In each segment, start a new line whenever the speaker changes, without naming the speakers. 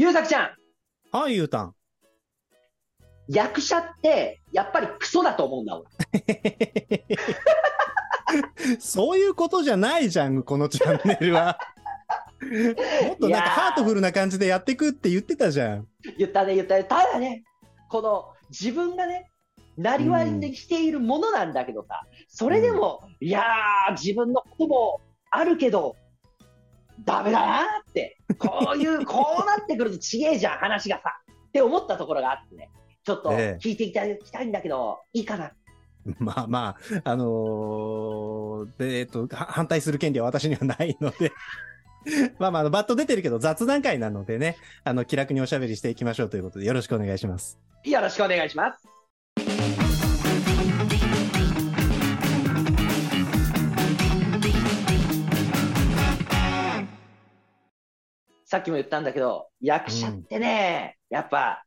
ゆうさくちゃん、
はい、ゆうたん。
役者って、やっぱりクソだと思うんだ、俺。
そういうことじゃないじゃん、このチャンネルは。もっとなんかハートフルな感じでやってくって言ってたじゃん。
言ったね、言ったね。ただね、この自分がね、なりわいにしているものなんだけどさ、それでも、いやー、自分のこともあるけど、ダメだなーって、こういう、こうなってくるとちげえじゃん、話がさ、って思ったところがあってね、ちょっと
ええ
聞いていただきたいんだけど、いいかな？
まあまあ、あのーでえっと、は反対する権利は私にはないので。まあまあバット出てるけど雑談会なのでね、あの、気楽におしゃべりしていきましょうということで、よろしくお願いします。
よろしくお願いします。さっきも言ったんだけど、役者ってね、やっぱ、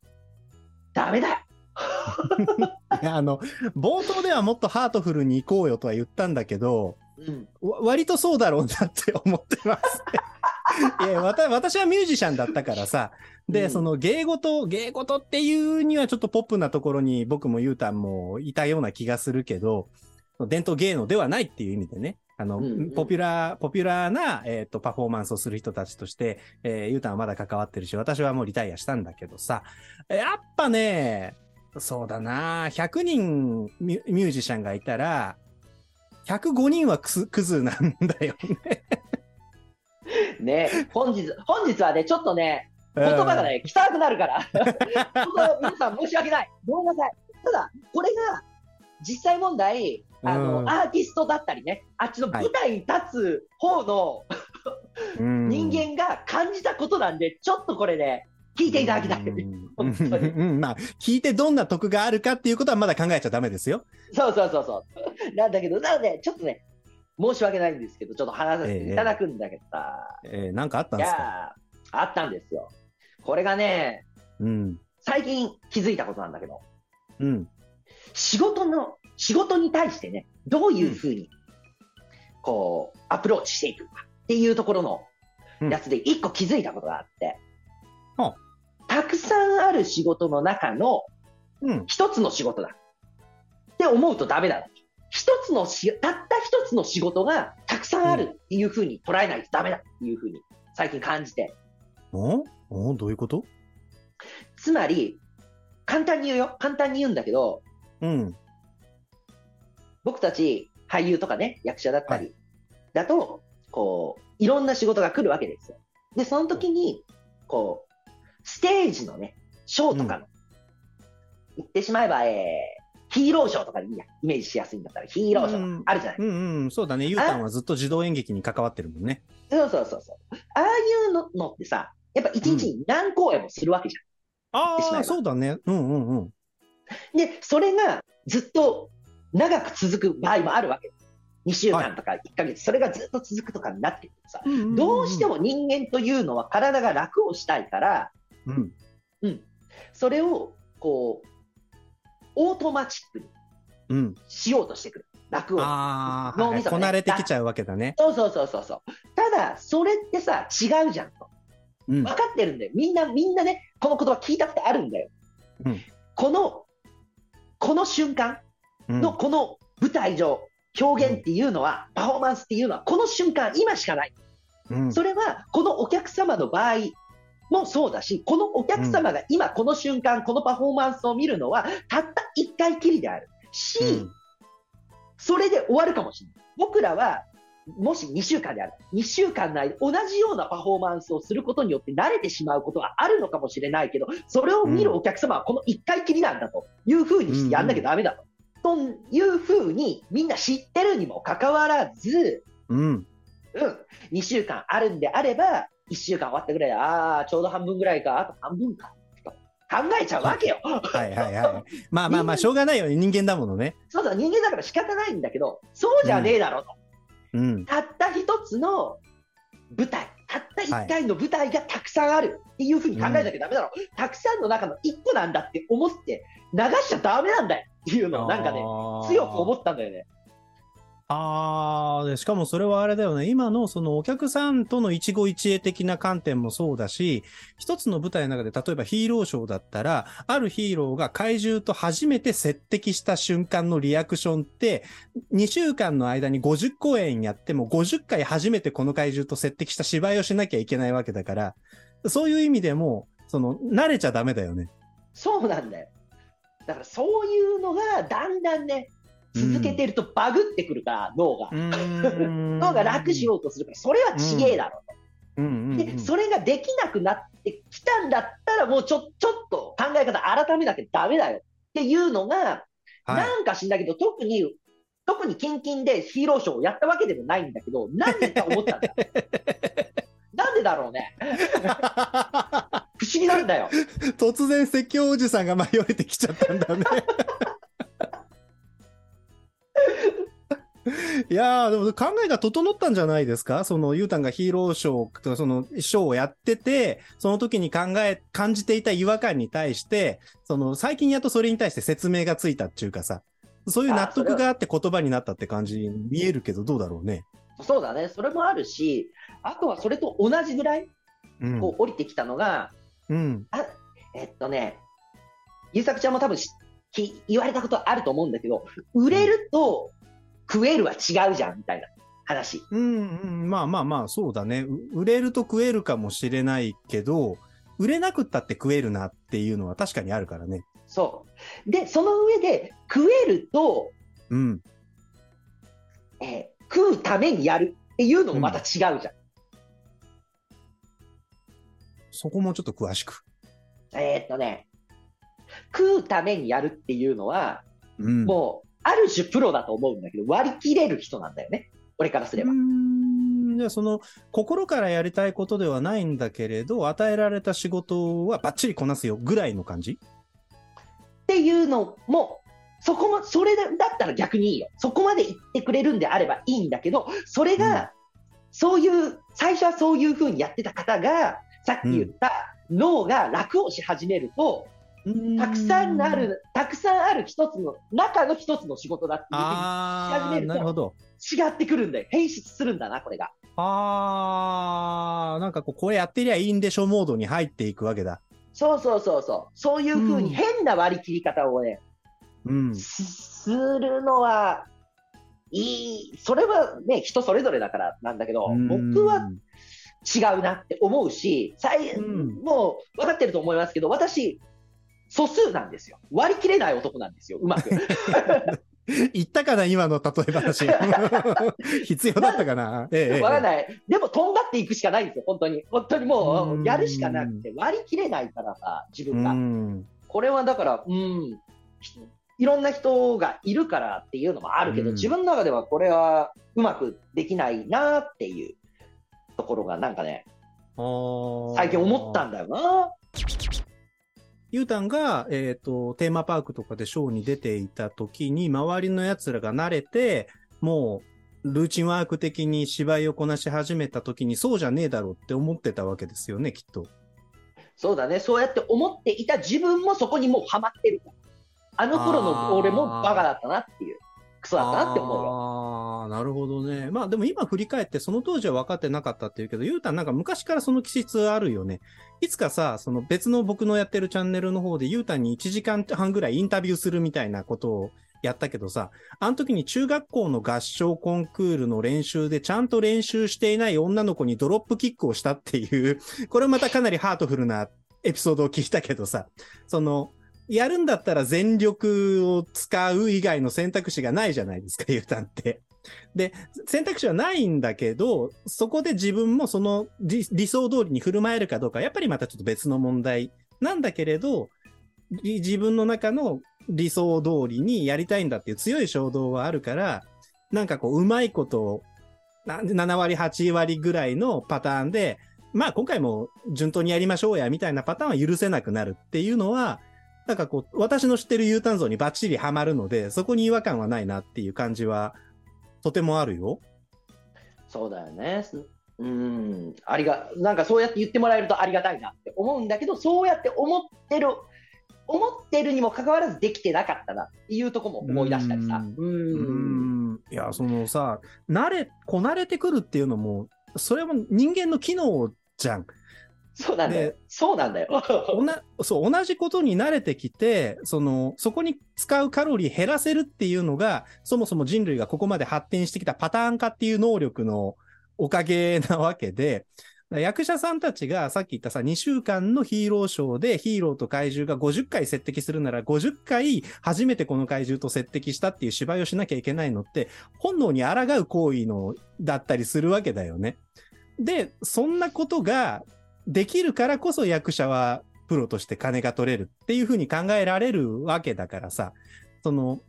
ダメだよ。
いや、あの、冒頭ではもっとハートフルに行こうよとは言ったんだけど、
うん。
わ割とそうだろうなって思ってます。いやわた私はミュージシャンだったからさ、で、
うん
その芸事、芸事っていうにはちょっとポップなところに僕もゆうたんもいたような気がするけど、伝統芸能ではないっていう意味でね、あの、
うんうん
ポピュラー、ポピュラーな、えっ、と、パフォーマンスをする人たちとして、えーゆうたんはまだ関わってるし、私はもうリタイアしたんだけどさ、やっぱね、そうだな、100人ミュージシャンがいたら、105人はクズクズなんだよね。
ね本日、本日はね、ちょっとね、言葉がね、汚くなるから。皆さん申し訳ない。ごめんなさい。ただ、これが、実際問題、あの、
うん
アーティストだったりね、あっちの舞台に立つ方の
うん、
人間が感じたことなんで、ちょっとこれね、聞いていただきたい。
まあ、聞いてどんな得があるかっていうことはまだ考えちゃダメですよ。
そうそうそうそう。なんだけど、なので、ちょっとね、申し訳ないんですけど、ちょっと話させていただくんだけどさ、
えー、なんかあったん
い
ですか
あったんですよ。これがね、
うん。
最近気づいたことなんだけど、
うん。
仕事の、仕事に対してね、どういうふうに、こう、アプローチしていくかっていうところのやつで一個気づいたことがあって、
は
たくさんある仕事の中の
うん。
一つの仕事だって思うとダメだ。一つのし、たった一つの仕事がたくさんあるっていうふうに捉えないとダメだっていうふうに最近感じて。
お？お？どういうこと？
つまり、簡単に言うよ。簡単に言うんだけど、
うん。
僕たち俳優とかね、役者だった
は
り、だと、こう、いろんな仕事が来るわけですよ。で、その時に、こう、ステージのね、ショーとかの、言ってしまえば、えー、ヒーローショーとかでいいや、イメージしやすいんだったら、ヒーローショーあるじゃない。
うんうん。そうだね。ゆうたんはずっと自動演劇に関わってるもんね。
そうそうそうそう。ああいうののってさ、やっぱ一日に何公演もするわけじ
ああ、
ってしまえば
そうだね。うんうんうん。
ゃん。で、それがずっと長く続く場合もあるわけです。2週間とか1ヶ月、それがずっと続くとかになってくるとさ、どうしても人間というのは体が楽をしたいから、
うん。
うん、それをこう、オートマチックに
うん。
しようとしてくる。楽を。
ああ、
脳みそ
こなれてきちゃうわけだね。
そうそうそうそうそう。ただ、それってさ、違うじゃんと。
うん
分。かってるんだよ。みんな、みんなね、この言葉聞いたことあるんだよ。
うん
この、この瞬間
うん
のこの舞台上、表現っていうのは、パフォーマンスっていうのは、この瞬間、今しかない。
うん
それは、このお客様の場合もそうだし、このお客様が今この瞬間、このパフォーマンスを見るのは、たった一回きりである。し、
うん
それで終わるかもしれない。僕らは、もし2週間である。2週間の間、同じようなパフォーマンスをすることによって慣れてしまうことはあるのかもしれないけど、それを見るお客様はこの1回きりなんだというふうにしてやんなきゃダメだと。というふうにみんな知ってるにもかかわらず、
うん。
うん、2週間あるんであれば、1週間終わったぐらいで、ああ、ちょうど半分ぐらいか、あと半分か、と考えちゃうわけよ。
はいはいはい。まあまあまあ、しょうがないよね。人間だものね。
そうだ、人間だから仕方ないんだけど、そうじゃねえだろと。
うん。
たった一つの舞台、たった一回の舞台がたくさんあるっていうふうに考えなきゃダメだろ、たくさんの中の一個なんだって思って流しちゃダメなんだよっていうのをなんかね、強く思ったんだよね。
ああ、で、しかもそれはあれだよね。今のそのお客さんとの一期一会的な観点もそうだし、一つの舞台の中で例えばヒーローショーだったら、あるヒーローが怪獣と初めて接敵した瞬間のリアクションって、2週間の間に50公演やっても50回初めてこの怪獣と接敵した芝居をしなきゃいけないわけだから、そういう意味でも、その、慣れちゃダメだよね。
そうなんだよ。だからそういうのがだんだんね、続けてるとバグってくるから、脳が。脳
脳
が楽しようとするから、それはちげえだろ
う
と。
うん
で、それができなくなってきたんだったら、もうちょ、ちょっと考え方改めなきゃダメだよっていうのが、
はい
なんか知んだけど、特に、特にキンキンでヒーローショーをやったわけでもないんだけど、なんでか思ったんだよ。なんでだろうね。不思議なんだよ。
突然説教おじさんが舞い降りてきちゃったんだね。いやー、でも考えが整ったんじゃないですか？その、ゆうたんがヒーローショーとか、その、ショーをやってて、その時に考え、感じていた違和感に対して、その、最近やっとそれに対して説明がついたっていうかさ、そういう納得があって言葉になったって感じに見えるけど、どうだろうね？
そうだね。それもあるし、あとはそれと同じぐらい、
うん。
こう降りてきたのが、
うん。
あえっとね、優作ちゃんも多分しき言われたことあると思うんだけど、売れると食えるは違うじゃんみたいな話。
うん、うん、まあまあまあ、そうだね。う売れると食えるかもしれないけど、売れなくったって食えるなっていうのは確かにあるからね。
そう。で、その上で食えると、
うん。
えー食うためにやるっていうのもまた違うじゃん。
そこもちょっと詳しく。
えーっとね、食うためにやるっていうのは、
うん。
もう、ある種プロだと思うんだけど、割り切れる人なんだよね。俺からすれば
う。んじゃあその、心からやりたいことではないんだけれど、与えられた仕事はバッチリこなすよぐらいの感じ？
っていうのも、そこも、それだったら逆にいいよ。そこまで言ってくれるんであればいいんだけど、それが、そういう、最初はそういうふうにやってた方が、さっき言った脳が楽をし始めると、たくさんある、たくさんある一つの、中の一つの仕事だっていうふうにし始めると
なるほど。
違ってくるんだよ。変質するんだな、これが。
あー、なんかこう、これやってりゃいいんでしょモードに入っていくわけだ。
そうそうそうそう。そういうふうに変な割り切り方をね、
うん。
すするのは、いい、それはね、人それぞれだからなんだけど、僕は違うなって思うし、もう分かってると思いますけど、私、素数なんですよ。割り切れない男なんですよ、うまく。
言ったかな今の例え話。必要だったかなええ
わかんない。でも、とんがっていくしかないんですよ、本当に。本当にも
う
やるしかなくて、割り切れないからさ、自分が。
うん。
これはだから、うん、ひいろんな人がいるからっていうのもあるけど、
うん
自分の中ではこれはうまくできないなっていうところが、なんかね、最近思ったんだよな。
ゆうたんが、えっ、と、テーマパークとかでショーに出ていた時に、周りの奴らが慣れて、もう、ルーチンワーク的に芝居をこなし始めた時に、そうじゃねえだろうって思ってたわけですよね、きっと。
そうだね、そうやって思っていた自分もそこにもうハマってる。あの頃の俺もバカだったなっていう、クソだったなって思うよ。
ああ、なるほどね。まあでも今振り返って、その当時は分かってなかったっていうけど、ゆうたんなんか昔からその気質あるよね。いつかさ、その別の僕のやってるチャンネルの方で、ゆうたんに1時間半ぐらいインタビューするみたいなことをやったけどさ、あの時に中学校の合唱コンクールの練習でちゃんと練習していない女の子にドロップキックをしたっていう、これまたかなりハートフルなエピソードを聞いたけどさ、その、やるんだったら全力を使う以外の選択肢がないじゃないですか、ゆうたんって。で、選択肢はないんだけど、そこで自分もその理想通りに振る舞えるかどうか、やっぱりまたちょっと別の問題なんだけれど、自分の中の理想通りにやりたいんだっていう強い衝動はあるから、なんかこう、うまいことを、7割、8割ぐらいのパターンで、まあ今回も順当にやりましょうや、みたいなパターンは許せなくなるっていうのは、なんかこう、私の知ってる U ターン像にバッチリハマるので、そこに違和感はないなっていう感じは、とてもあるよ。
そうだよね。すうん、ありが、なんかそうやって言ってもらえるとありがたいなって思うんだけど、そうやって思ってる、思ってるにもかかわらずできてなかったなっていうところも思い出したりさ。
うーん。いや、そのさ、慣れ、こなれてくるっていうのも、それも人間の機能じゃん。
そうなんだよ
で。
そうなんだよ。
おなそう同じことに慣れてきてそのそこに使うカロリー減らせるっていうのがそもそも人類がここまで発展してきたパターン化っていう能力のおかげなわけで役者さんたちがさっき言ったさ2週間のヒーローショーでヒーローと怪獣が50回接敵するなら50回初めてこの怪獣と接敵したっていう芝居をしなきゃいけないのって本能に抗う行為のだったりするわけだよね。でそんなことができるからこそ役者はプロとして金が取れるっていうふうに考えられるわけだからさ、その、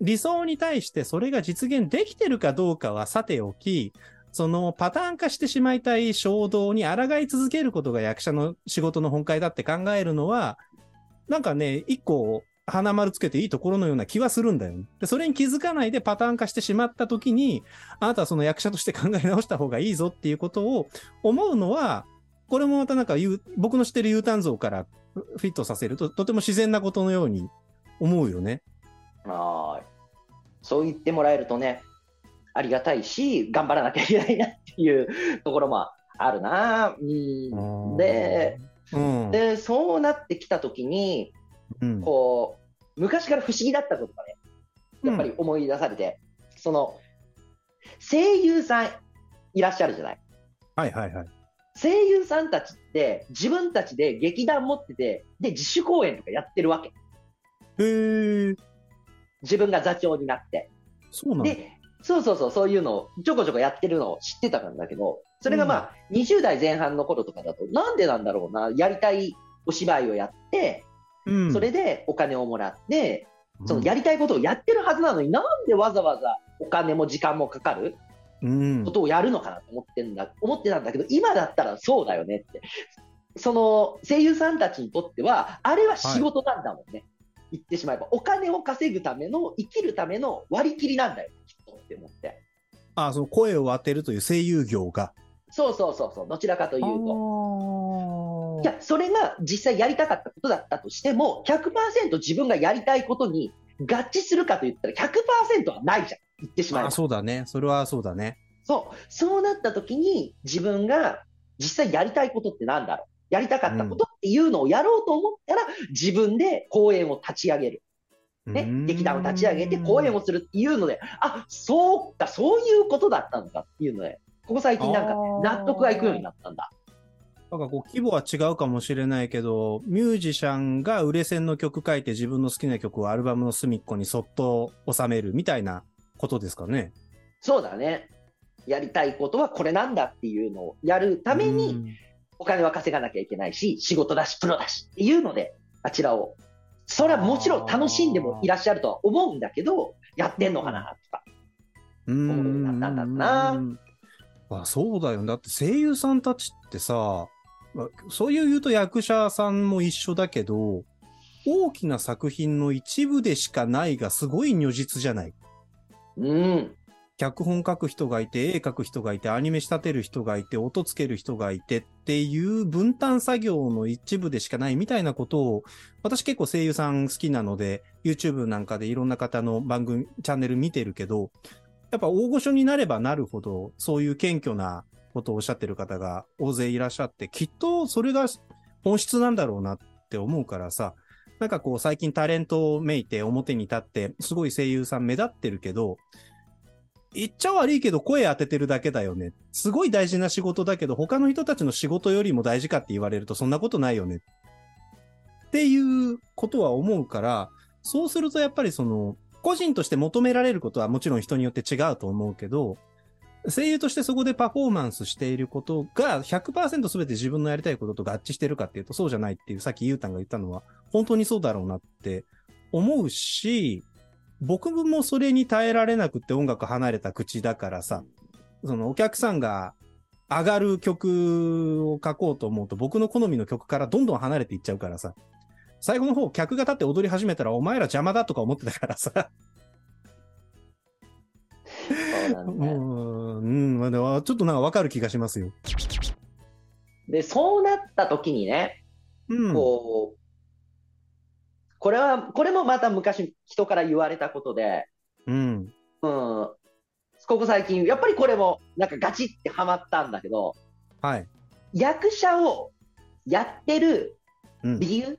理想に対してそれが実現できてるかどうかはさておき、そのパターン化してしまいたい衝動に抗い続けることが役者の仕事の本会だって考えるのは、なんかね、一個花丸つけていいところのような気はするんだよね。で、それに気づかないでパターン化してしまった時に、あなたはその役者として考え直した方がいいぞっていうことを思うのは、これもまたなんか僕の知ってる U ターン像からフィットさせると、とても自然なことのように思うよね。
はい。そう言ってもらえるとね、ありがたいし、頑張らなきゃいけないなっていうところもあるな。うん、で、
うん、
で、そうなってきたときに、
うん、
こう、昔から不思議だったことがね、やっぱり思い出されて、うん、その、声優さんいらっしゃるじゃない。
はいはいはい。
声優さんたちって自分たちで劇団持ってて、で、自主公演とかやってるわけ。
へー。
自分が座長になって。
そうなん
で、そうそうそう、そういうのをちょこちょこやってるのを知ってたんだけど、それがまあ、うん、20代前半の頃とかだと、なんでなんだろうな、やりたいお芝居をやって、
うん、
それでお金をもらって、そのやりたいことをやってるはずなのに、なんでわざわざお金も時間もかかることをやるのかなと思ってんだ、思ってたんだけど、今だったらそうだよねって。その声優さんたちにとっては、あれは仕事なんだもんね。はい、言ってしまえば。お金を稼ぐための、生きるための割り切りなんだよ、きっとって思って。
ああ、その声を当てるという声優業が。
そうそうそうそう、どちらかというと。いや、それが実際やりたかったことだったとしても、100%自分がやりたいことに合致するかと言ったら100%はないじゃん。言ってしまえば。
そうだね。それはそうだね。
そう。そうなった時に自分が実際やりたいことってなんだろう？やりたかったことっていうのをやろうと思ったら、自分で公演を立ち上げる。ね、劇団を立ち上げて公演をするっていうので、あ、そうか、そういうことだったのかっていうので、ここ最近なんか納得がいくようになったんだ。
なんかこう規模は違うかもしれないけど、ミュージシャンが売れ線の曲書いて自分の好きな曲をアルバムの隅っこにそっと収めるみたいなことですかね。
そうだね。やりたいことはこれなんだっていうのをやるために、お金は稼がなきゃいけないし、仕事だし、プロだしっていうので、あちらを。それはもちろん楽しんでもいらっしゃるとは思うんだけど、やってんのかなとか、思うようになったんだな。
あそうだよ。だって声優さんたちってさ、そういう言うと役者さんも一緒だけど、大きな作品の一部でしかないがすごい如実じゃない？
うん。
脚本書く人がいて、絵描く人がいて、アニメ仕立てる人がいて、音つける人がいてっていう分担作業の一部でしかないみたいなことを、私結構声優さん好きなので、YouTube なんかでいろんな方の番組、チャンネル見てるけど、やっぱ大御所になればなるほど、そういう謙虚なことをおっしゃってる方が大勢いらっしゃって、きっとそれが本質なんだろうなって思うからさ、なんかこう最近タレントをめいて表に立って、すごい声優さん目立ってるけど、言っちゃ悪いけど声当ててるだけだよね。すごい大事な仕事だけど、他の人たちの仕事よりも大事かって言われるとそんなことないよね。っていうことは思うから、そうするとやっぱりその、個人として求められることはもちろん人によって違うと思うけど、声優としてそこでパフォーマンスしていることが100%全て自分のやりたいことと合致してるかっていうとそうじゃないっていうさっきゆうたんが言ったのは本当にそうだろうなって思うし、僕もそれに耐えられなくて音楽離れた口だからさ、そのお客さんが上がる曲を書こうと思うと僕の好みの曲からどんどん離れていっちゃうからさ、最後の方客が立って踊り始めたらお前ら邪魔だとか思ってたからさ。
そうなんだよ。
うん、うん、まあでもちょっとなんかわかる気がしますよ。
で、そうなった時にね、
うん。
こう、これは、これもまた昔人から言われたことで、
うん。
うん、ここ最近、やっぱりこれもなんかガチってハマったんだけど、
はい。
役者をやってる
うん。
理由、
うん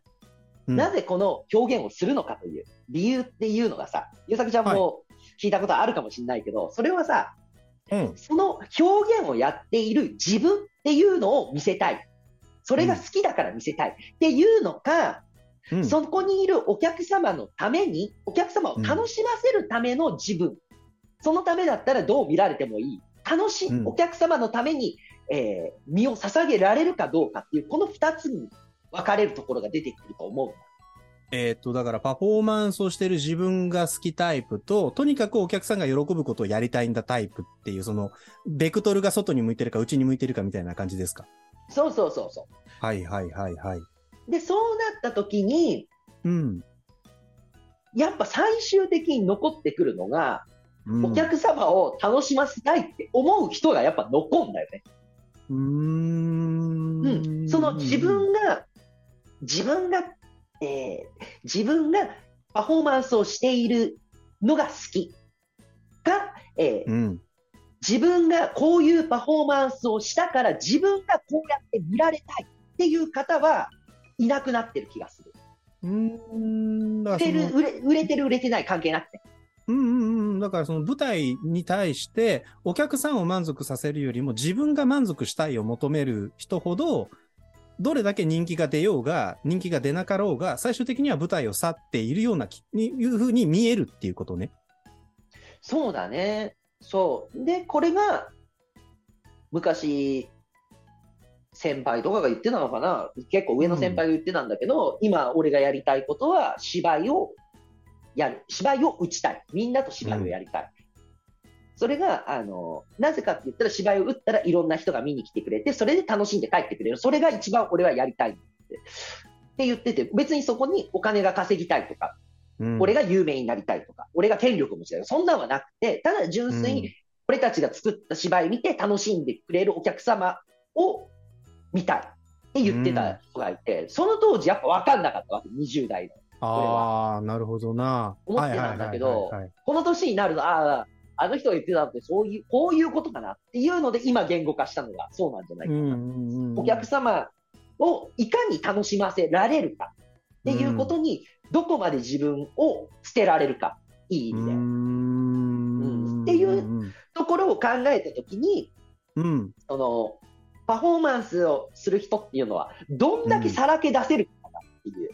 なぜこの表現をするのかという理由っていうのがさ、ゆうさきちゃんも聞いたことあるかもしれないけど、それはさ、
うん。
その表現をやっている自分っていうのを見せたい。それが好きだから見せたいっていうのか、
うん。
そこにいるお客様のために、お客様を楽しませるための自分。そのためだったらどう見られてもいい。楽しい、
うん
お客様のために、えー身を捧げられるかどうかっていう、この二つに分かれるところが出てくると思う。
えーっと、だからパフォーマンスをしてる自分が好きタイプと、とにかくお客さんが喜ぶことをやりたいんだタイプっていう、その、ベクトルが外に向いてるか内に向いてるかみたいな感じですか？
そうそうそうそ
はいはいはいはい。
う。で、そうなった時に、
うん。
やっぱ最終的に残ってくるのが、
うん、
お客様を楽しませたいって思う人がやっぱ残るんだよね。
うーん。
うん、その自分が、自分が、えー自分がパフォーマンスをしているのが好きか、えー
うん。
自分がこういうパフォーマンスをしたから自分がこうやって見られたいっていう方はいなくなってる気がする。
うーん。
売れ売れてる売れてない関係なくて。
うんうんうん。だからその舞台に対してお客さんを満足させるよりも自分が満足したいを求める人ほど、どれだけ人気が出ようが、人気が出なかろうが、最終的には舞台を去っているような、にいうふうに見えるっていうことね。
そうだね。そう。で、これが、昔、先輩とかが言ってたのかな？結構上の先輩が言ってたんだけど、今俺がやりたいことは芝居をやる。芝居を打ちたい。みんなと芝居をやりたい。それが、あの、なぜかって言ったら芝居を打ったらいろんな人が見に来てくれて、それで楽しんで帰ってくれる。それが一番俺はやりたいって。って言ってて、別にそこにお金が稼ぎたいとか、
うん、
俺が有名になりたいとか、俺が権力を持ちたい。そんなんはなくて、ただ純粋に俺たちが作った芝居見て楽しんでくれるお客様を見たいって言ってた人がいて、その当時やっぱ分かんなかったわけ、20代の。
ああ、なるほどな。
思ってたんだけどこの年になると、ああ、あの人が言ってたのってそういう、こういうことかなっていうので今言語化したのがそうなんじゃないかな。
うんうんうん
お客様をいかに楽しませられるかっていうことに、どこまで自分を捨てられるか、いい意味で。
うん
っていうところを考えたときに、
うん。
その、パフォーマンスをする人っていうのは、どんだけさらけ出せるかなっていう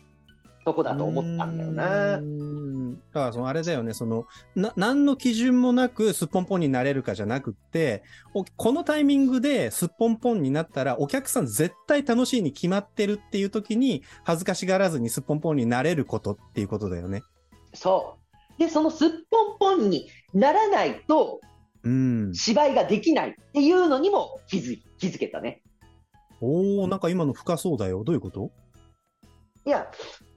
とこだと思ったんだよ
う
な。
んだから、そのあれだよね、その、な、何の基準もなくすっぽんぽんになれるかじゃなくって、おこのタイミングですっぽんぽんになったら、お客さん絶対楽しいに決まってるっていう時に、恥ずかしがらずにすっぽんぽんになれることっていうことだよね。
そう。で、そのすっぽんぽんにならないと
うん。
芝居ができないっていうのにも気づい気づけたね。
おー、なんか今の深そうだよ。どういうこと？
いや、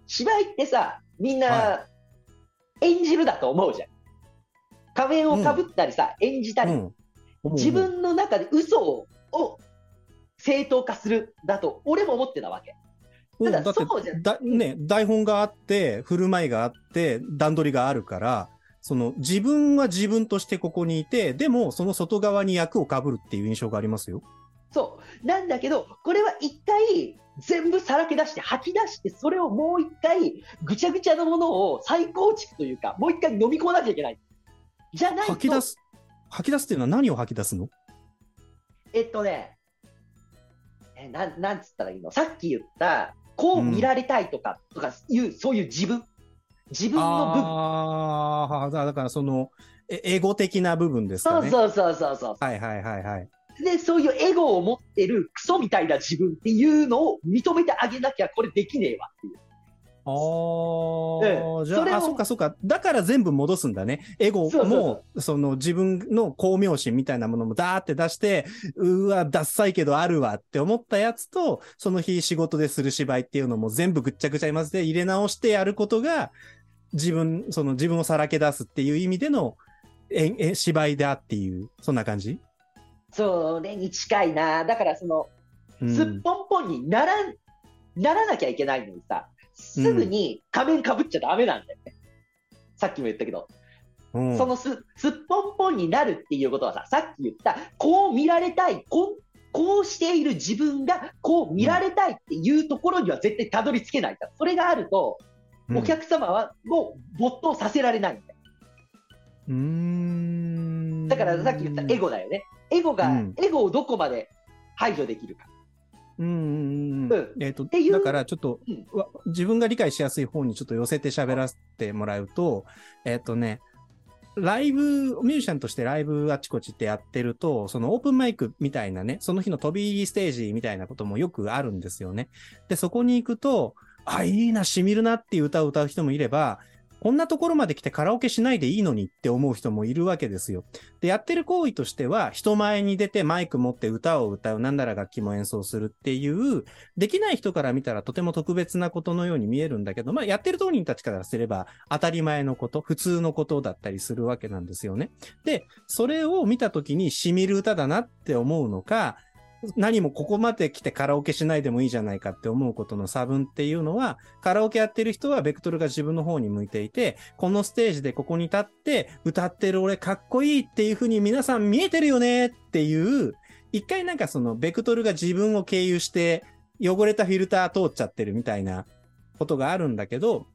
芝居ってさ、みん
は
な演じるだと思うじゃん。仮面をかぶったりさ、演じたり、
うん。
自分の中で嘘をを正当化するだと俺も思ってたわけ。
うん、
ただそうじゃ
だ、ね、台本があって、振る舞いがあって、段取りがあるから、その自分は自分としてここにいて、でもその外側に役を被るっていう印象がありますよ。
そう。なんだけど、これは一回全部さらけ出して吐き出して、それをもう一回ぐちゃぐちゃなものを再構築というか、もう一回飲み込まなきゃいけない。じゃないと、
吐き出す、吐き出すっていうのは何を吐き出すの？
えっとね、えなん、なんつったらいいの？さっき言った、こう見られたいとか、とかいう、そういう自分。自分の部分。
ああ、だだからその、えエゴ的な部分ですかね。
そうそうそうそうそう。
はいはいはいはい。
で、そういうエゴを持ってるクソみたいな自分っていうのを認めてあげなきゃこれできねえわっていう。
ああ、じゃあ、あ、そっかそっか。だから全部戻すんだね。エゴも、その自分の巧妙心みたいなものもダーって出して、うわ、ダッサいけどあるわって思ったやつと、その日仕事でする芝居っていうのも全部ぐっちゃぐちゃに混ぜて入れ直してやることが、自分、その自分をさらけ出すっていう意味での、ええ芝居だっていう、そんな感じ？
それに近いな。だからその、
うん
すっぽんぽんにならん、ならなきゃいけないのにさ、すぐに仮面かぶっちゃダメなんだよね。さっきも言ったけど、
うん
そのすすっぽんぽんになるっていうことはさ、さっき言った、こう見られたい、こうこうしている自分がこう見られたいっていうところには絶対たどり着けないから、それがあると、お客様はもう没頭させられないんだよ。
うーん
だからさっき言ったエゴだよね。エゴが、
うん
エゴをどこまで排除できるか。
うんうんうん
うん
えっ、と、
ていう
だからちょっと、
うん
わ自分が理解しやすい方にちょっと寄せて喋らせてもらうと、えっ、とね、ライブ、ミュージシャンとしてライブあちこちってやってると、そのオープンマイクみたいなね、その日の飛び入りステージみたいなこともよくあるんですよね。で、そこに行くと、あ、いいな、染みるなっていう歌を歌う人もいれば、こんなところまで来てカラオケしないでいいのにって思う人もいるわけですよ。で、やってる行為としては、人前に出てマイク持って歌を歌う、なんなら楽器も演奏するっていう、できない人から見たらとても特別なことのように見えるんだけど、まあ、やってる当人たちからすれば当たり前のこと、普通のことだったりするわけなんですよね。で、それを見たときに染みる歌だなって思うのか、何もここまで来てカラオケしないでもいいじゃないかって思うことの差分っていうのは、カラオケやってる人はベクトルが自分の方に向いていて、このステージでここに立って歌ってる俺かっこいいっていう風に皆さん見えてるよねっていう、一回なんかそのベクトルが自分を経由して汚れたフィルター通っちゃってるみたいなことがあるんだけど、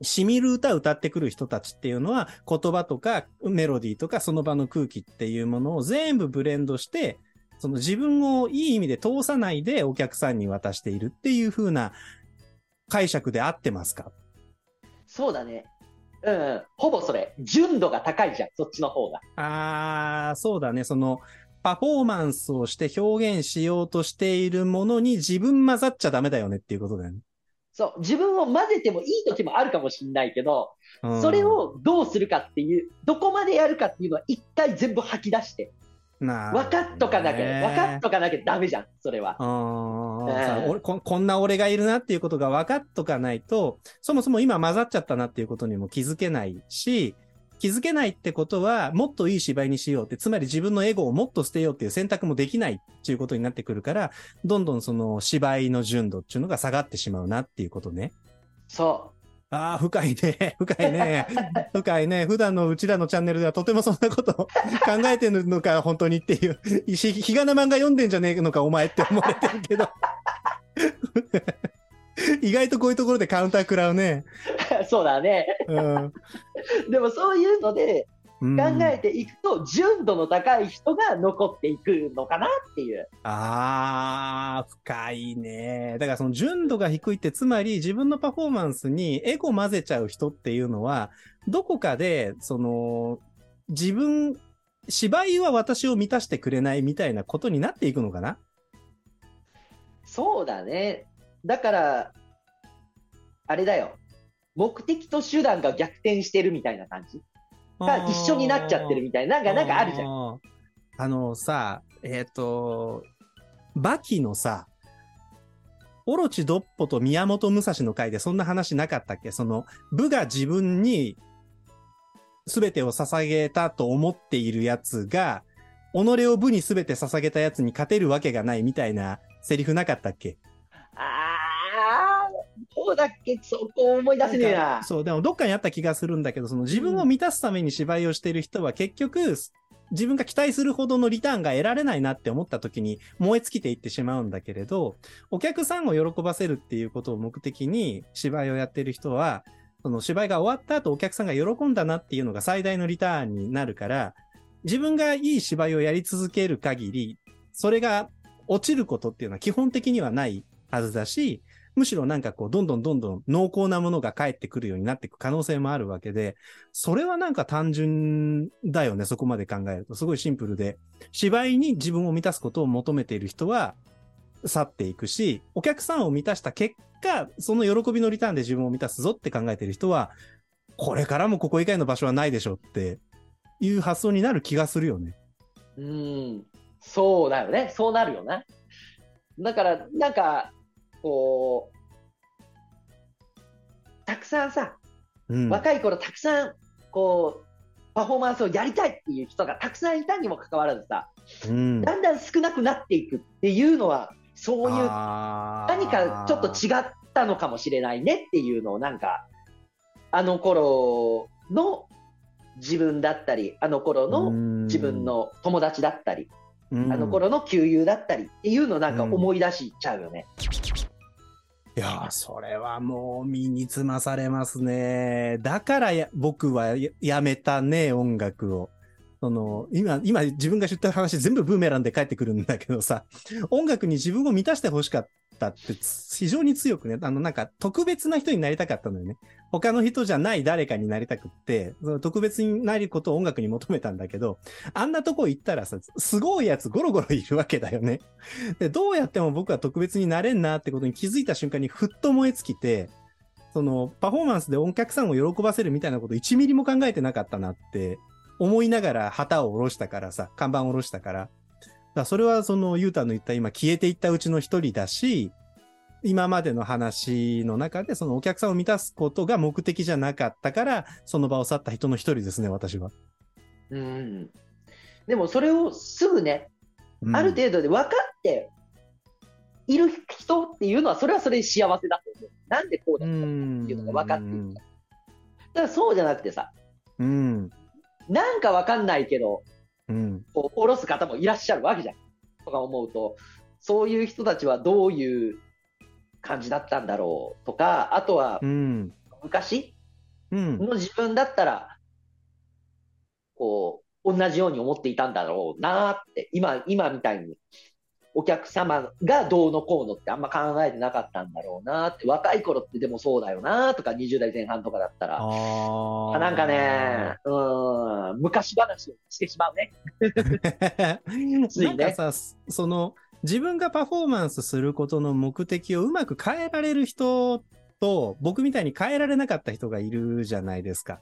染みる歌歌ってくる人たちっていうのは言葉とかメロディーとかその場の空気っていうものを全部ブレンドして、その自分をいい意味で通さないでお客さんに渡しているっていう風な解釈で合ってますか？
そうだね。うん、うん、ほぼそれ。純度が高いじゃん、そっちの方が。
あー、そうだね。その、パフォーマンスをして表現しようとしているものに自分混ざっちゃダメだよねっていうことだよね。
そう、自分を混ぜてもいい時もあるかもしれないけど、
うん
それ、をどうするかっていう、どこまでやるかっていうのは一回全部吐き出して、分かっとかなきゃ、
ね
分かっとかなきゃダメじゃん、それは。
ここんな俺がいるなっていうことが分かっとかないと、そもそも今混ざっちゃったなっていうことにも気づけないし、気づけないってことは、もっといい芝居にしようって、つまり自分のエゴをもっと捨てようっていう選択もできないっていうことになってくるから、どんどんその芝居の純度っていうのが下がってしまうなっていうことね。
そ
ああ、深いね。深いね。深いね。普段のうちらのチャンネルではとてもそんなこと 考えてるのか、本当にっていう。ひ、ひがな漫画読んでんじゃねえのか、お前って思われてるけど。意外とこういうところでカウンター食らうね。
う。そうだね。
うん。
でもそういうので
うん
考えていくと、純度の高い人が残っていくのかなっていう。
ああ、深いね。だからその純度が低いって、つまり自分のパフォーマンスにエゴ混ぜちゃう人っていうのは、どこかで、その、自分、芝居は私を満たしてくれないみたいなことになっていくのかな？
そうだね。だから、あれだよ。目的と手段が逆転してるみたいな感じ？が一緒になっちゃってるみたいな、なんか、なんかあるじゃん。
ん。あのさ、えっ、と、バキのさ、オロチドッポと宮本武蔵の回でそんな話なかったっけ？その、部が自分に全てを捧げたと思っているやつが、己を部に全て捧げたやつに勝てるわけがないみたいなセリフなかったっけ？
あー、どうだっけ？そこ思い出せねえな。
そう、でもどっかにあった気がするんだけど、その自分を満たすために芝居をしている人は結局、自分が期待するほどのリターンが得られないなって思った時に燃え尽きていってしまうんだけれど、お客さんを喜ばせるっていうことを目的に芝居をやっている人は、その芝居が終わった後お客さんが喜んだなっていうのが最大のリターンになるから、自分がいい芝居をやり続ける限り、それが落ちることっていうのは基本的にはないはずだし、むしろなんかこう、どんどんどんどん濃厚なものが返ってくるようになっていく可能性もあるわけで、それはなんか単純だよね、そこまで考えると。すごいシンプルで、芝居に自分を満たすことを求めている人は去っていくし、お客さんを満たした結果、その喜びのリターンで自分を満たすぞって考えている人は、これからもここ以外の場所はないでしょっていう発想になる気がするよね。
うん、そうだよね。そうなるよな。だから、なんか、こう、たくさんさ、
うん。
若い頃たくさん、こう、パフォーマンスをやりたいっていう人がたくさんいたにもかかわらずさ、
うん、
だんだん少なくなっていくっていうのは、そういう
何
何かちょっと違ったのかもしれないねっていうのをなんか、あの頃の自分だったり、あの頃の自分、の友達だったり、
うん
あの頃の旧友だったりっていうのをなんか思い出しちゃうよね。
いや、それはもう身につまされますね。だから僕はやめたね、音楽を。その、今、今自分が知った話全部ブーメランで帰ってくるんだけどさ、音楽に自分を満たしてほしかったって非常に強くね、あのなんか特別な人になりたかったのよね。他の人じゃない誰かになりたくって、その特別になることを音楽に求めたんだけど、あんなとこ行ったらさ、すごいやつゴロゴロいるわけだよね。で、どうやっても僕は特別になれんなってことに気づいた瞬間にふっと燃え尽きて、そのパフォーマンスでお客さんを喜ばせるみたいなこと1ミリも考えてなかったなって思いながら旗を下ろしたからさ、看板を下ろしたから。だそれはそのユータの言った今消えていったうちの一人だし、今までの話の中でそのお客さんを満たすことが目的じゃなかったから、その場を去った人の一人ですね、私は。
うん。でもそれをすぐね、
うん
ある程度で分かっている人っていうのは、それはそれで幸せだと思う。なんでこうだったのかっていうのが分かっている。だからそうじゃなくてさ、
うん。
なんか分かんないけど、
うん。
こう、下ろす方もいらっしゃるわけじゃん。とか思うと、そういう人たちはどういう感じだったんだろうとか、あとは
うん。
昔？
うん。
の自分だったら、こう、同じように思っていたんだろうなって、今、今みたいに、お客様がどうのこうのってあんま考えてなかったんだろうなって、若い頃ってでもそうだよなとか、20代前半とかだったら、
あ
あなんかね、うん、昔話をしてしまうね。ついね
なんかさ、その、自分がパフォーマンスすることの目的をうまく変えられる人と、僕みたいに変えられなかった人がいるじゃないですか。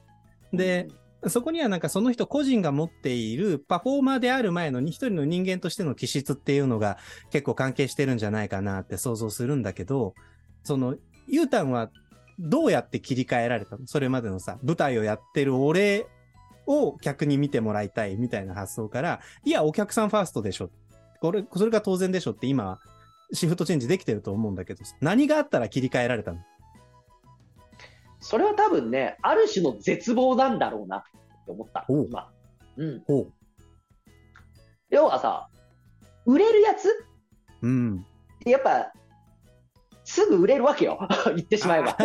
で、そこにはなんかその人個人が持っているパフォーマーである前の一人の人間としての気質っていうのが結構関係してるんじゃないかなって想像するんだけど、その、ゆうたんはどうやって切り替えられたの？それまでのさ、舞台をやってる俺を客に見てもらいたいみたいな発想から、いや、お客さんファーストでしょ。これ、それが当然でしょって今、シフトチェンジできてると思うんだけど、何があったら切り替えられたの？
それは多分ね、ある種の絶望なんだろうなって思った、今。うん。
ほう。
要はさ、売れるやつ？
うん。
やっぱ、すぐ売れるわけよ。言ってしまえば。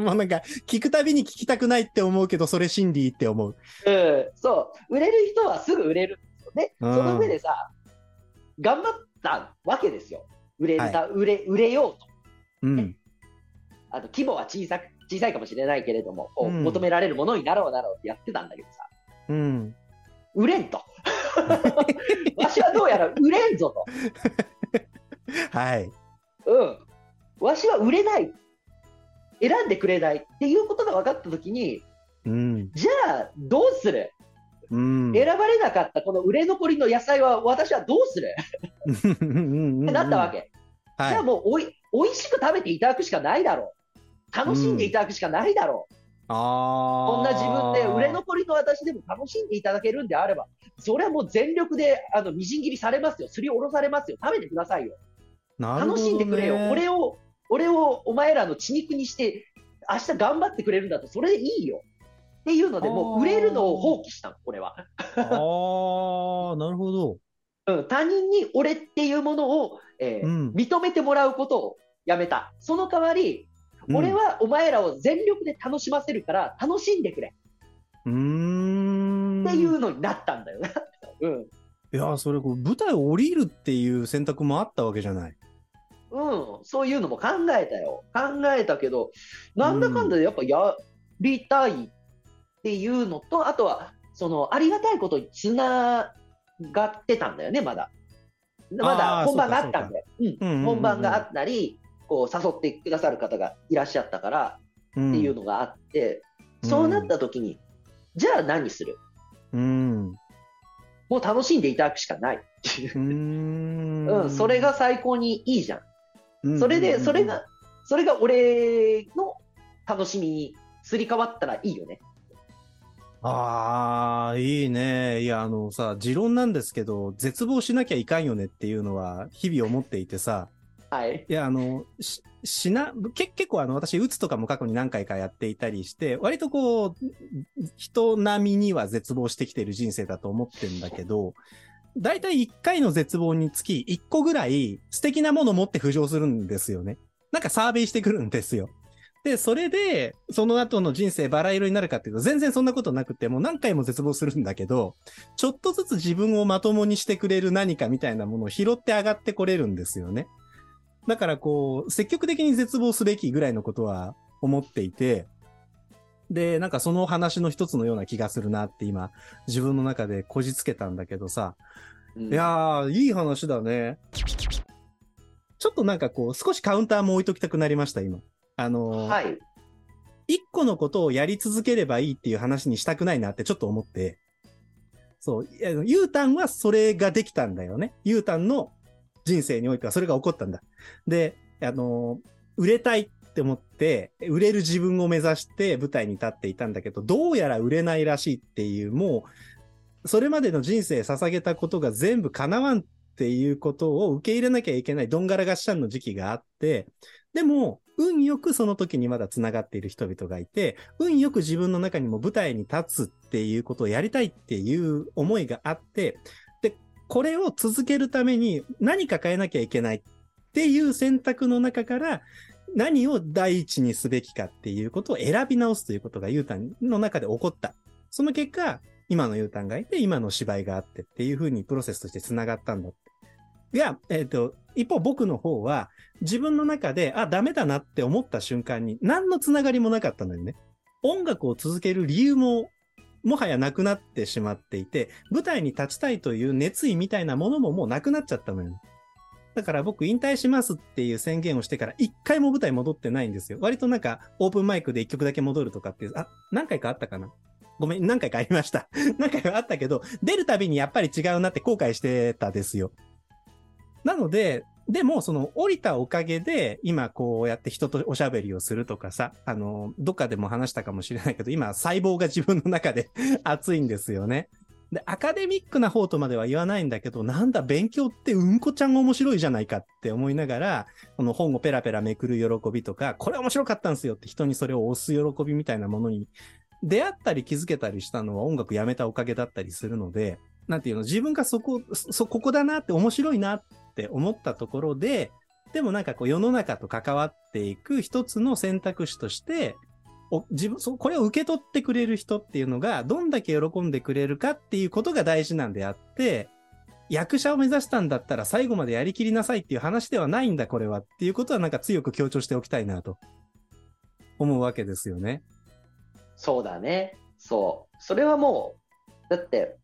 もうなんか、聞くたびに聞きたくないって思うけど、それ真理って思う。
うん。そう。売れる人はすぐ売れるんですよね。
うん
その上でさ、頑張ったわけですよ。売れた、売れ、売れようと。
うん。
あの、規模は小さく、小さいかもしれないけれども、こう
うん
求められるものになろうなろうってやってたんだけどさ、
うん。
売れんと。わしはどうやら売れんぞと。
はい。
うん。わしは売れない。選んでくれないっていうことが分かったときに、
うん。
じゃあどうする？
うん。
選ばれなかったこの売れ残りの野菜は私はどうする？
って
ってなったわ。け。じゃあ
はい。
もうおい、おいしく食べていただくしかないだろう。楽しんでいただくしかないだろう。
ああ。
こんな自分で売れ残りの私でも楽しんでいただけるんであれば、それはもう全力であのみじん切りされますよ。すりおろされますよ。食べてくださいよ。
なるほどね
楽しんでくれよ。俺を、俺をお前らの血肉にして、明日頑張ってくれるんだと、それでいいよ。っていうので、もう売れるのを放棄したの、これは。
ああ、なるほど。
うん、他人に俺っていうものを、えー
うん
認めてもらうことをやめた。その代わり、
うん
俺はお前らを全力で楽しませるから楽しんでくれ
うーん。
っていうのになったんだよな。うん。
いや、それ、こう舞台を降りるっていう選択もあったわけじゃない。
うん。そういうのも考えたよ。考えたけど、なんだかんだでやっぱやりたいっていうのと、あとは、その、ありがたいことにつながってたんだよね、まだ。まだ本番があったんで。うん
うんうんうん
本番があったり、こう、誘ってくださる方がいらっしゃったから、
っ
っていうのがあって、
うん
そうなった時に、じゃあ何する？
うん。
もう楽しんでいただくしかない。
う。
うん、それが最高にいいじゃん。
うん、
それで、
うん
それが、それが俺の楽しみにすり替わったらいいよね。
ああ、いいね。いや、あのさ、持論なんですけど、絶望しなきゃいかんよねっていうのは、日々思っていてさ、
はい。
いや、あの、し、な、け、結構あの、私、うつとかも過去に何回かやっていたりして、割とこう、人並みには絶望してきてる人生だと思ってんだけど、だいたい1回の絶望につき1個ぐらい素敵なもの持って浮上するんですよね。なんかサーベイしてくるんですよ。で、それで、その後の人生バラ色になるかっていうと、全然そんなことなくて、もう何回も絶望するんだけど、ちょっとずつ自分をまともにしてくれる何かみたいなものを拾って上がってこれるんですよね。だからこう、積極的に絶望すべきぐらいのことは思っていて、で、なんかその話の一つのような気がするなって今、自分の中でこじつけたんだけどさ、
うん
いやー、いい話だね。ちょっとなんかこう、少しカウンターも置いときたくなりました、今。あのー
はい。
一個のことをやり続ければいいっていう話にしたくないなってちょっと思って。そう、いやユータンはそれができたんだよね。ユータンの人生においてはそれが起こったんだ。で、あの売れたいって思って、売れる自分を目指して舞台に立っていたんだけど、どうやら売れないらしいっていう、もう、それまでの人生捧げたことが全部叶わんっていうことを受け入れなきゃいけないどんがらがっしゃんの時期があって、でも、運よくその時にまだ繋がっている人々がいて、運よく自分の中にも舞台に立つっていうことをやりたいっていう思いがあって、これを続けるために何か変えなきゃいけないっていう選択の中から、何を第一にすべきかっていうことを選び直すということがユータンの中で起こった。その結果、今のユータンがいて、今の芝居があってっていうふうにプロセスとして繋がったんだって。いや、えっ、と、一方僕の方は、自分の中で、あ、ダメだなって思った瞬間に、何のつながりもなかったのよね。音楽を続ける理由も、もはやなくなってしまっていて、舞台に立ちたいという熱意みたいなものももうなくなっちゃったのよ。だから僕引退しますっていう宣言をしてから一回も舞台戻ってないんですよ。割となんかオープンマイクで一曲だけ戻るとかっていう、あ、何回かあったかな？ごめん、何回かありました。何回かあったけど、出るたびにやっぱり違うなって後悔してたですよ。なので、でも、その降りたおかげで、今こうやって人とおしゃべりをするとかさ、あの、どっかでも話したかもしれないけど、今細胞が自分の中で 熱いんですよね。で、アカデミックな方とまでは言わないんだけど、なんだ、勉強ってうんこちゃん面白いじゃないかって思いながら、この本をペラペラめくる喜びとか、これ面白かったんですよって人にそれを押す喜びみたいなものに出会ったり気づけたりしたのは音楽やめたおかげだったりするので、なんていうの、自分がそこ、そ、ここだなって面白いなって思ったところで、でもなんかこう世の中と関わっていく一つの選択肢として、お自分、そ、これを受け取ってくれる人っていうのが、どんだけ喜んでくれるかっていうことが大事なんであって、役者を目指したんだったら最後までやりきりなさいっていう話ではないんだ、これはっていうことはなんか強く強調しておきたいなと思うわけですよね。
そうだね。そう。それはもう、だって、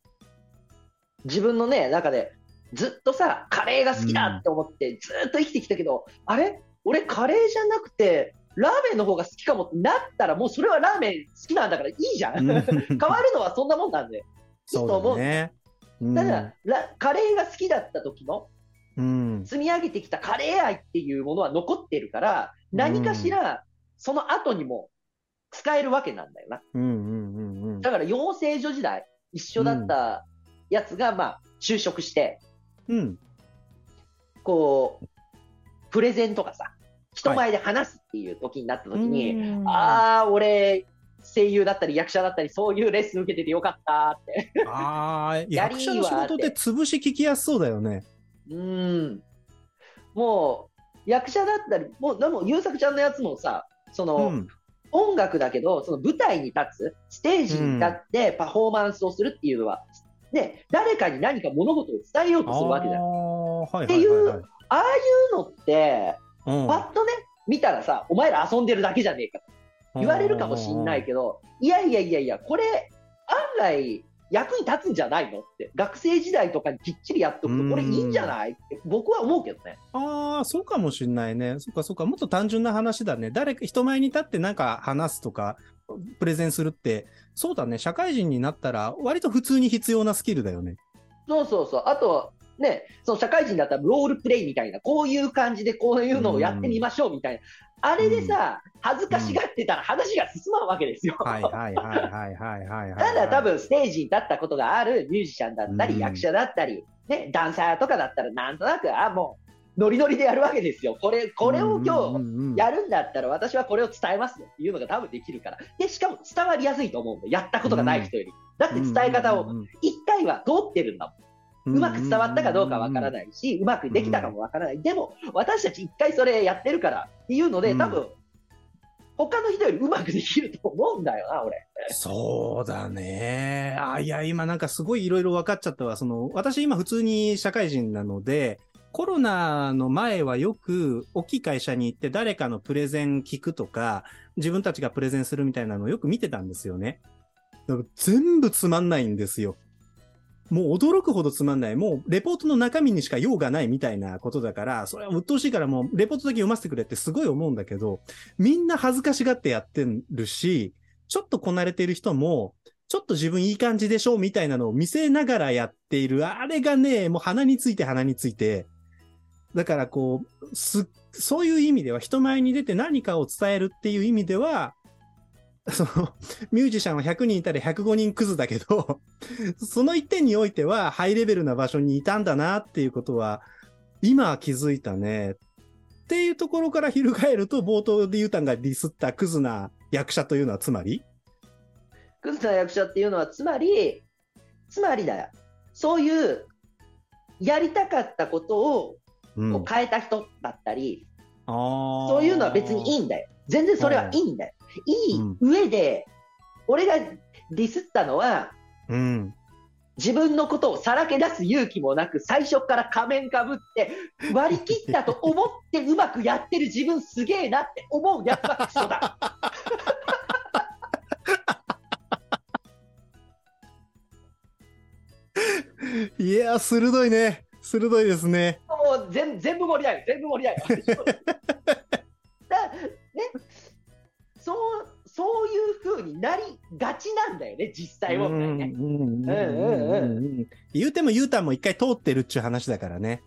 自分のね、中で、ずっとさ、カレーが好きだって思って、ずっと生きてきたけど、あれ？俺カレーじゃなくて、ラーメンの方が好きかもってなったら、もうそれはラーメン好きなんだからいいじゃん。変わるのはそんなもんなんで。いいと思う。
だね。うん
ただ、ラカレーが好きだった時の
うん。
積み上げてきたカレー愛っていうものは残ってるから、何かしらその後にも使えるわけなんだよな。
うんうんうんうん。
だから養成所時代、一緒だったやつが、まあ、就職して、
うん。
こう、プレゼンとかさ、人前で話すっていう時になった時に、
うん
ああ、俺、声優だったり役者だったり、そういうレッスン受けててよかったって。
ああ、役者の仕事って潰し聞きやすそうだよね。
うん。もう、役者だったり、もう、でも、優作ちゃんのやつもさ、その、
うん。
音楽だけど、その舞台に立つ、ステージに立ってパフォーマンスをするっていうのは、ね、誰かに何か物事を伝えようとするわけじゃん。
あーはいはいはいはい。
っていうああいうのって、
うん
パッとね、見たらさ、お前ら遊んでるだけじゃねえかと言われるかもしんないけど、いやいやいやいや、これ、案外、役に立つんじゃないのって、学生時代とかにきっちりやっとくと、これいいんじゃないって、僕は思うけどね。
ああ、そうかもしんないね。そっかそっか。もっと単純な話だね。誰か、人前に立ってなんか話すとか、プレゼンするって、そうだね。社会人になったら、割と普通に必要なスキルだよね。
そうそうそう。あと、ね、その社会人だったらロールプレイみたいな、こういう感じでこういうのをやってみましょうみたいな。あれでさ、恥ずかしがってたら話が進まんわけですよ。
はいはいはいはいはいはいはい。
ただ多分ステージに立ったことがあるミュージシャンだったり、
うん
役者だったり、ね、ダンサーとかだったらなんとなく、あ、もノリノリでやるわけですよ。これ、これを今
日
日やるんだったら私はこれを伝えますよっていうのが多分できるから。で、しかも伝わりやすいと思うんだやったことがない人より。だって伝え方を一回は通ってるんだもん。うまく伝わったかどうかわからないし、うまくできたかもわからない。でも、私たち一回それやってるからっていうので、多分、他の人よりうまくできると思うんだよな、俺。
そうだね。あ、いや、今なんかすごいいろいろ分かっちゃったわ。その、私今普通に社会人なので、コロナの前はよく大きい会社に行って誰かのプレゼン聞くとか、自分たちがプレゼンするみたいなのをよく見てたんですよね。全部つまんないんですよ。もう驚くほどつまんない。もうレポートの中身にしか用がないみたいなことだから、それは鬱陶しいからもうレポートだけ読ませてくれってすごい思うんだけど、みんな恥ずかしがってやってるし、ちょっとこなれてる人も、ちょっと自分いい感じでしょみたいなのを見せながらやっている。あれがね、もう鼻について鼻について。だからこう、す、そういう意味では人前に出て何かを伝えるっていう意味では、その、ミュージシャンは100人いたら105人クズだけど、その一点においてはハイレベルな場所にいたんだなっていうことは、今は気づいたね。っていうところから翻ると、冒頭でユータンがディスったクズな役者というのはつまり？
クズな役者っていうのは、つまり、つまりだよ。そういう、やりたかったことを、う変えた人だったり、うん、そういうのは別にいいんだよ。全然それはいいんだよ。いい上で、俺がディスったのは、
うん、
自分のことをさらけ出す勇気もなく、最初から仮面かぶって、割り切ったと思ってうまくやってる自分すげえなって思うやつはクソだ。
いや、鋭いね。鋭いですね。
全全部盛りだよ。全部盛りだよ。だね、そうそういうふうになりがちなんだよね、実際はね。
言うても言うたんも一回通ってるっちゅう話だからね。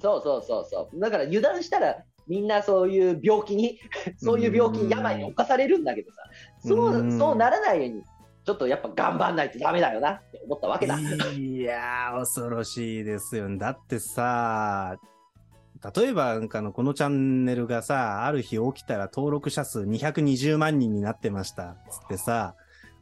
そうそうそうそう。だから油断したらみんなそういう病気に、そういう病気に病に侵されるんだけどさ、そうそうならないように、ちょっとやっぱ頑張んないとダメだよなって思ったわけだ。
いやー、恐ろしいですよ。だってさ、例えば、なんかの、このチャンネルがさ、ある日起きたら登録者数220万人になってました。つってさ、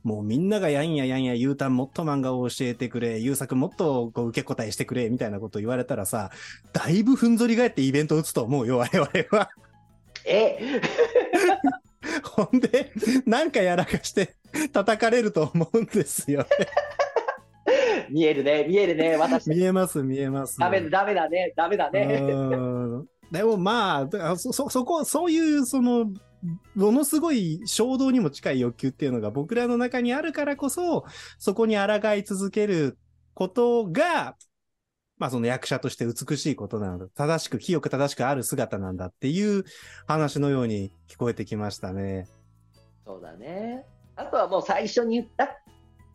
もうみんながやんややんや、ゆうたんもっと漫画を教えてくれ、ゆうさくもっとこう受け答えしてくれ、みたいなこと言われたらさ、だいぶふんぞり返ってイベント打つと思うよ、我々は。
え？
ほんで、なんかやらかして叩かれると思うんですよね。
見えるね、見えるね、私。
見えます、見えます。
ダメ、ダメだね、ダメだね。
でもまあ、そ、そこ、そういう、その、ものすごい衝動にも近い欲求っていうのが僕らの中にあるからこそ、そこに抗い続けることが、まあその役者として美しいことなのだ。正しく、清く正しくある姿なんだっていう話のように聞こえてきましたね。
そうだね。あとはもう最初に言った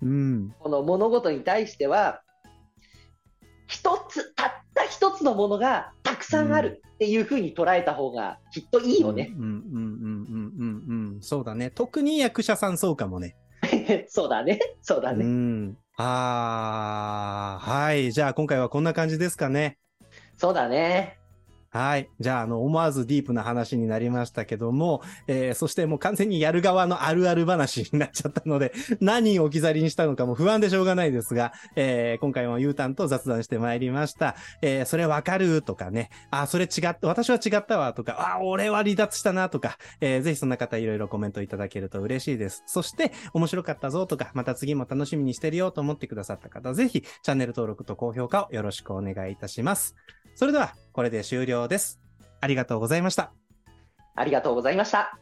うん、
この物事に対しては、一つ、たった一つのものがたくさんあるっていうふうに捉えた方がきっといいよね。
うんうんうんうんうんうん。そうだね。特に役者さんそうかもね。
そうだね。そうだね。
うあ、はい。じゃあ今回はこんな感じですかね。
そうだね。
はい。じゃあ、あの、思わずディープな話になりましたけども、えー、そしてもう完全にやる側のあるある話になっちゃったので、何を置き去りにしたのかも不安でしょうがないですが、えー、今回も U ターンと雑談してまいりました。えー、それわかるとかね、あ、それ違った、私は違ったわとか、あ、俺は離脱したなとか、えー、ぜひそんな方いろいろコメントいただけると嬉しいです。そして、面白かったぞとか、また次も楽しみにしてるよと思ってくださった方、ぜひチャンネル登録と高評価をよろしくお願いいたします。それでは、これで終了です。ありがとうございました。
ありがとうございました。